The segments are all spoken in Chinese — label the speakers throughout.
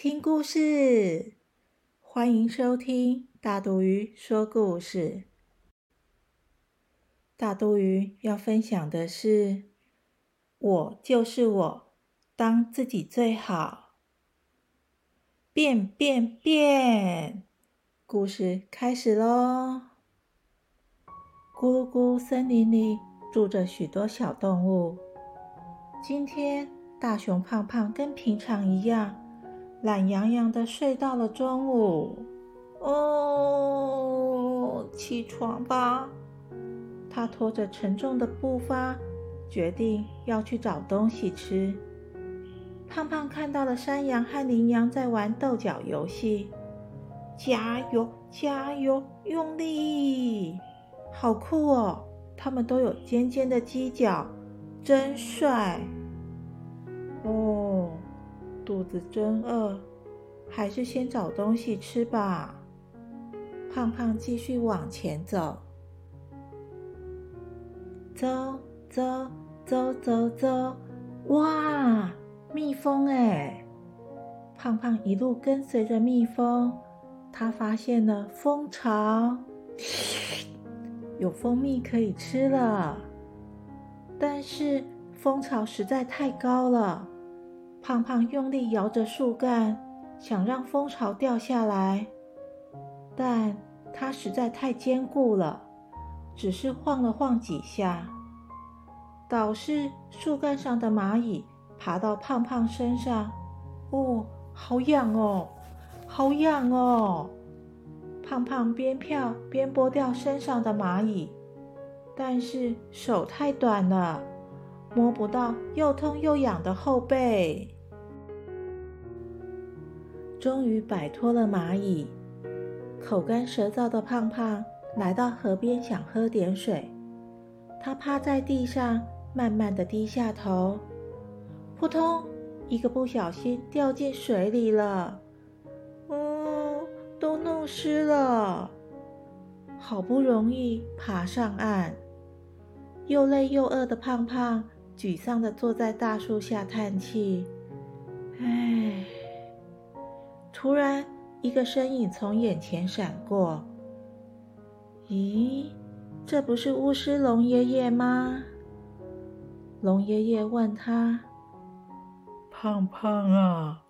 Speaker 1: 听故事！欢迎收听大肚鱼说故事。大肚鱼要分享的是：我就是我，当自己最好。变变变！故事开始喽！咕噜咕森林里住着许多小动物。今天。大熊胖胖跟平常一样，懒洋洋的睡到了中午。哦，起床吧！他拖着沉重的步伐，决定要去找东西吃。胖胖看到了山羊和羚羊在玩斗角游戏，加油，加油，用力！好酷哦！他们都有尖尖的犄角，真帅。哦，肚子真饿，还是先找东西吃吧。胖胖继续往前走，走走走走走，哇，蜜蜂哎！胖胖一路跟随着蜜蜂，他发现了蜂巢，有蜂蜜可以吃了。但是蜂巢实在太高了。胖胖用力摇着树干，想让蜂巢掉下来，但它实在太坚固了，只是晃了晃几下，导致树干上的蚂蚁爬到胖胖身上。哦，好痒哦，好痒哦！胖胖边跳边拨掉身上的蚂蚁，但是手太短了。摸不到又痛又痒的后背，终于摆脱了蚂蚁。口干舌燥的胖胖来到河边，想喝点水。他趴在地上，慢慢的低下头，扑通，一个不小心掉进水里了。嗯，都弄湿了。好不容易爬上岸，又累又饿的胖胖。沮丧的坐在大树下叹气，唉。突然，一个身影从眼前闪过。咦，这不是巫师龙爷爷吗？龙爷爷问他：“
Speaker 2: 胖胖啊，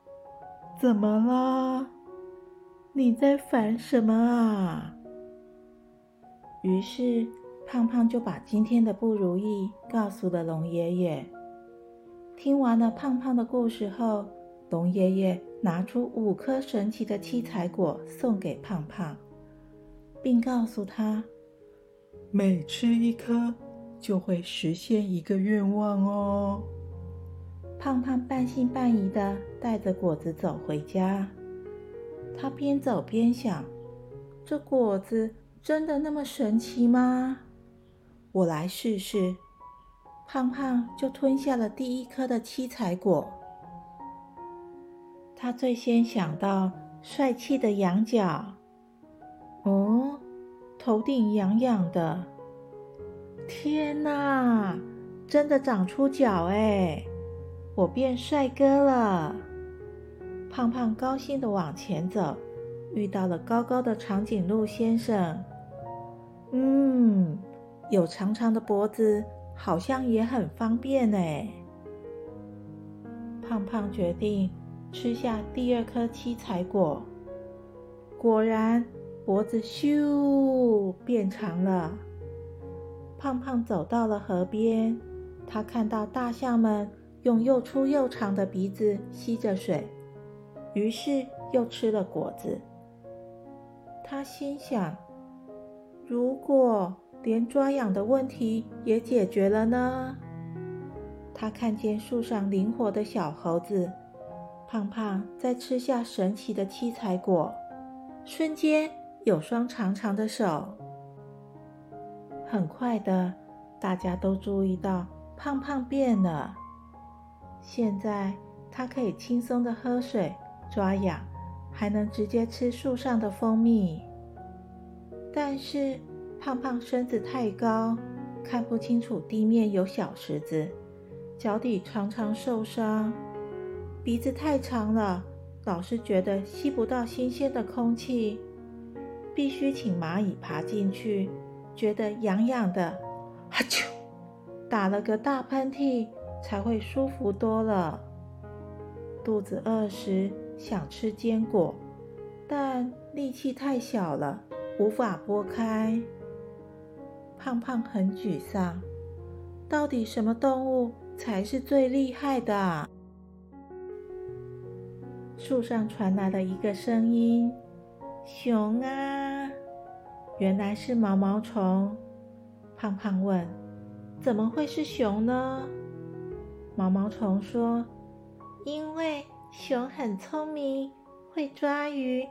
Speaker 2: 怎么了？你在烦什么啊？”
Speaker 1: 于是。胖胖就把今天的不如意告诉了龙爷爷。听完了胖胖的故事后，龙爷爷拿出五颗神奇的七彩果送给胖胖，并告诉他：
Speaker 2: 每吃一颗就会实现一个愿望哦。
Speaker 1: 胖胖半信半疑的带着果子走回家。他边走边想：这果子真的那么神奇吗？我来试试，胖胖就吞下了第一颗的七彩果。他最先想到帅气的羊角，哦，头顶痒痒的，天哪，真的长出角哎！我变帅哥了。胖胖高兴的往前走，遇到了高高的长颈鹿先生。嗯。有长长的脖子，好像也很方便呢。胖胖决定吃下第二颗七彩果，果然脖子咻变长了。胖胖走到了河边，他看到大象们用又粗又长的鼻子吸着水，于是又吃了果子。他心想：如果……连抓痒的问题也解决了呢。他看见树上灵活的小猴子，胖胖在吃下神奇的七彩果，瞬间有双长长的手。很快的，大家都注意到胖胖变了。现在他可以轻松的喝水、抓痒，还能直接吃树上的蜂蜜。但是胖胖身子太高，看不清楚地面有小石子，脚底常常受伤。鼻子太长了，老是觉得吸不到新鲜的空气，必须请蚂蚁爬进去，觉得痒痒的，哈啾，打了个大喷嚏才会舒服多了。肚子饿时想吃坚果，但力气太小了，无法拨开。胖胖很沮丧，到底什么动物才是最厉害的？树上传来了一个声音：“熊啊！”原来是毛毛虫。胖胖问：“怎么会是熊呢？”毛毛虫说：“因为熊很聪明，会抓鱼，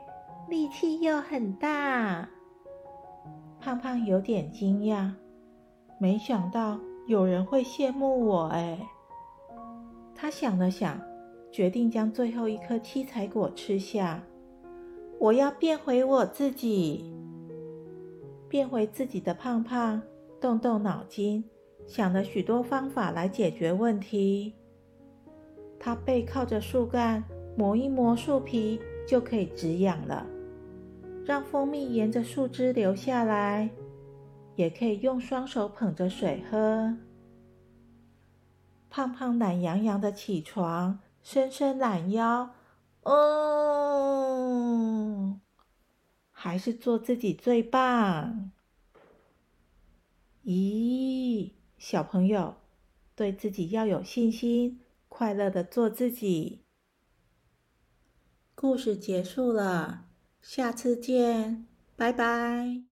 Speaker 1: 力气又很大。”胖胖有点惊讶，没想到有人会羡慕我。哎，他想了想。决定将最后一颗七彩果吃下。我要变回我自己，变回自己的胖胖，动动脑筋，想了许多方法来解决问题。他背靠着树干，磨一磨树皮，就可以止痒了。让蜂蜜沿着树枝流下来，也可以用双手捧着水喝。胖胖懒洋洋的起床。伸伸懒腰，嗯，还是做自己最棒。咦，小朋友，对自己要有信心，快乐的做自己。故事结束了，下次见，拜拜。